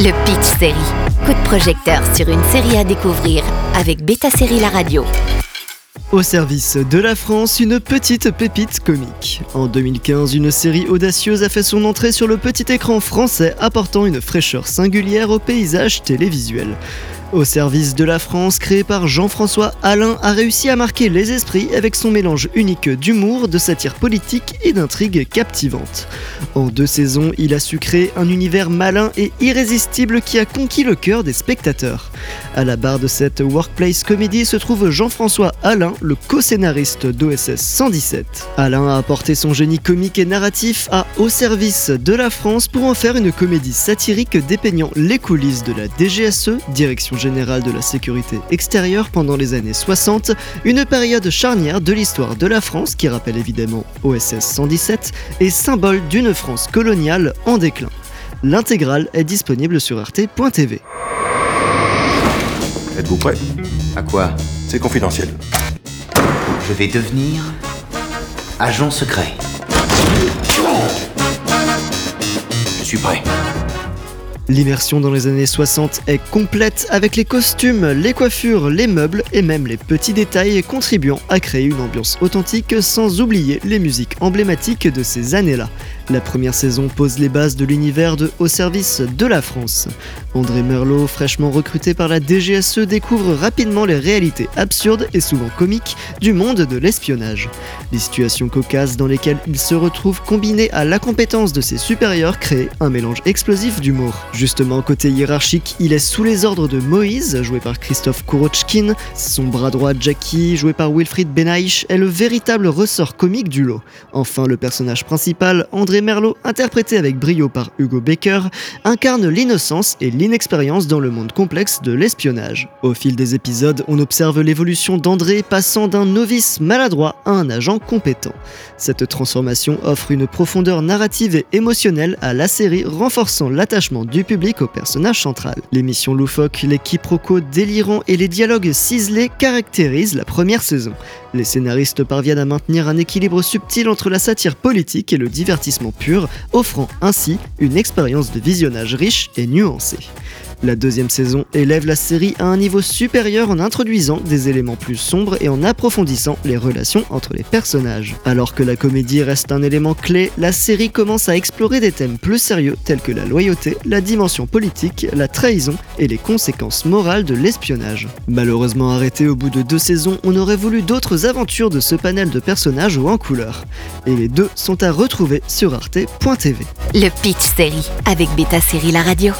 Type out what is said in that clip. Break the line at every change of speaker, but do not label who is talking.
Le Pitch Série. Coup de projecteur sur une série à découvrir avec Beta Série La Radio.
Au service de la France, une petite pépite comique. En 2015, une série audacieuse a fait son entrée sur le petit écran français, apportant une fraîcheur singulière au paysage télévisuel. Au service de la France, créé par Jean-François Alain, a réussi à marquer les esprits avec son mélange unique d'humour, de satire politique et d'intrigue captivante. En deux saisons, il a su créer un univers malin et irrésistible qui a conquis le cœur des spectateurs. À la barre de cette workplace comédie se trouve Jean-François Alain, le co-scénariste d'OSS 117. Alain a apporté son génie comique et narratif à Au service de la France pour en faire une comédie satirique dépeignant les coulisses de la DGSE, Direction générale de la sécurité extérieure pendant les années 60, une période charnière de l'histoire de la France qui rappelle évidemment OSS 117 et symbole d'une France coloniale en déclin. L'intégrale est disponible sur rt.tv.
Êtes-vous prêt?
À quoi?
C'est confidentiel.
Je vais devenir agent secret.
Je suis prêt.
L'immersion dans les années 60 est complète avec les costumes, les coiffures, les meubles et même les petits détails contribuant à créer une ambiance authentique sans oublier les musiques emblématiques de ces années-là. La première saison pose les bases de l'univers de Au service de la France. André Merlot, fraîchement recruté par la DGSE, découvre rapidement les réalités absurdes et souvent comiques du monde de l'espionnage. Les situations cocasses dans lesquelles il se retrouve combinées à l'incompétence de ses supérieurs créent un mélange explosif d'humour. Justement, côté hiérarchique, il est sous les ordres de Moïse, joué par Christophe Kurochkin. Son bras droit, Jackie, joué par Wilfried Benaïch, est le véritable ressort comique du lot. Enfin, le personnage principal, André Merlot, interprété avec brio par Hugo Baker, incarne l'innocence et l'inexpérience dans le monde complexe de l'espionnage. Au fil des épisodes, on observe l'évolution d'André passant d'un novice maladroit à un agent compétent. Cette transformation offre une profondeur narrative et émotionnelle à la série, renforçant l'attachement du public au personnage central. L'émission loufoque, les quiproquos délirants et les dialogues ciselés caractérisent la première saison. Les scénaristes parviennent à maintenir un équilibre subtil entre la satire politique et le divertissement pur, offrant ainsi une expérience de visionnage riche et nuancée. La deuxième saison élève la série à un niveau supérieur en introduisant des éléments plus sombres et en approfondissant les relations entre les personnages. Alors que la comédie reste un élément clé, la série commence à explorer des thèmes plus sérieux tels que la loyauté, la dimension politique, la trahison et les conséquences morales de l'espionnage. Malheureusement arrêté au bout de deux saisons, on aurait voulu d'autres aventures de ce panel de personnages ou en couleur. Et les deux sont à retrouver sur arte.tv.
Le Pitch Série avec Beta Série La Radio.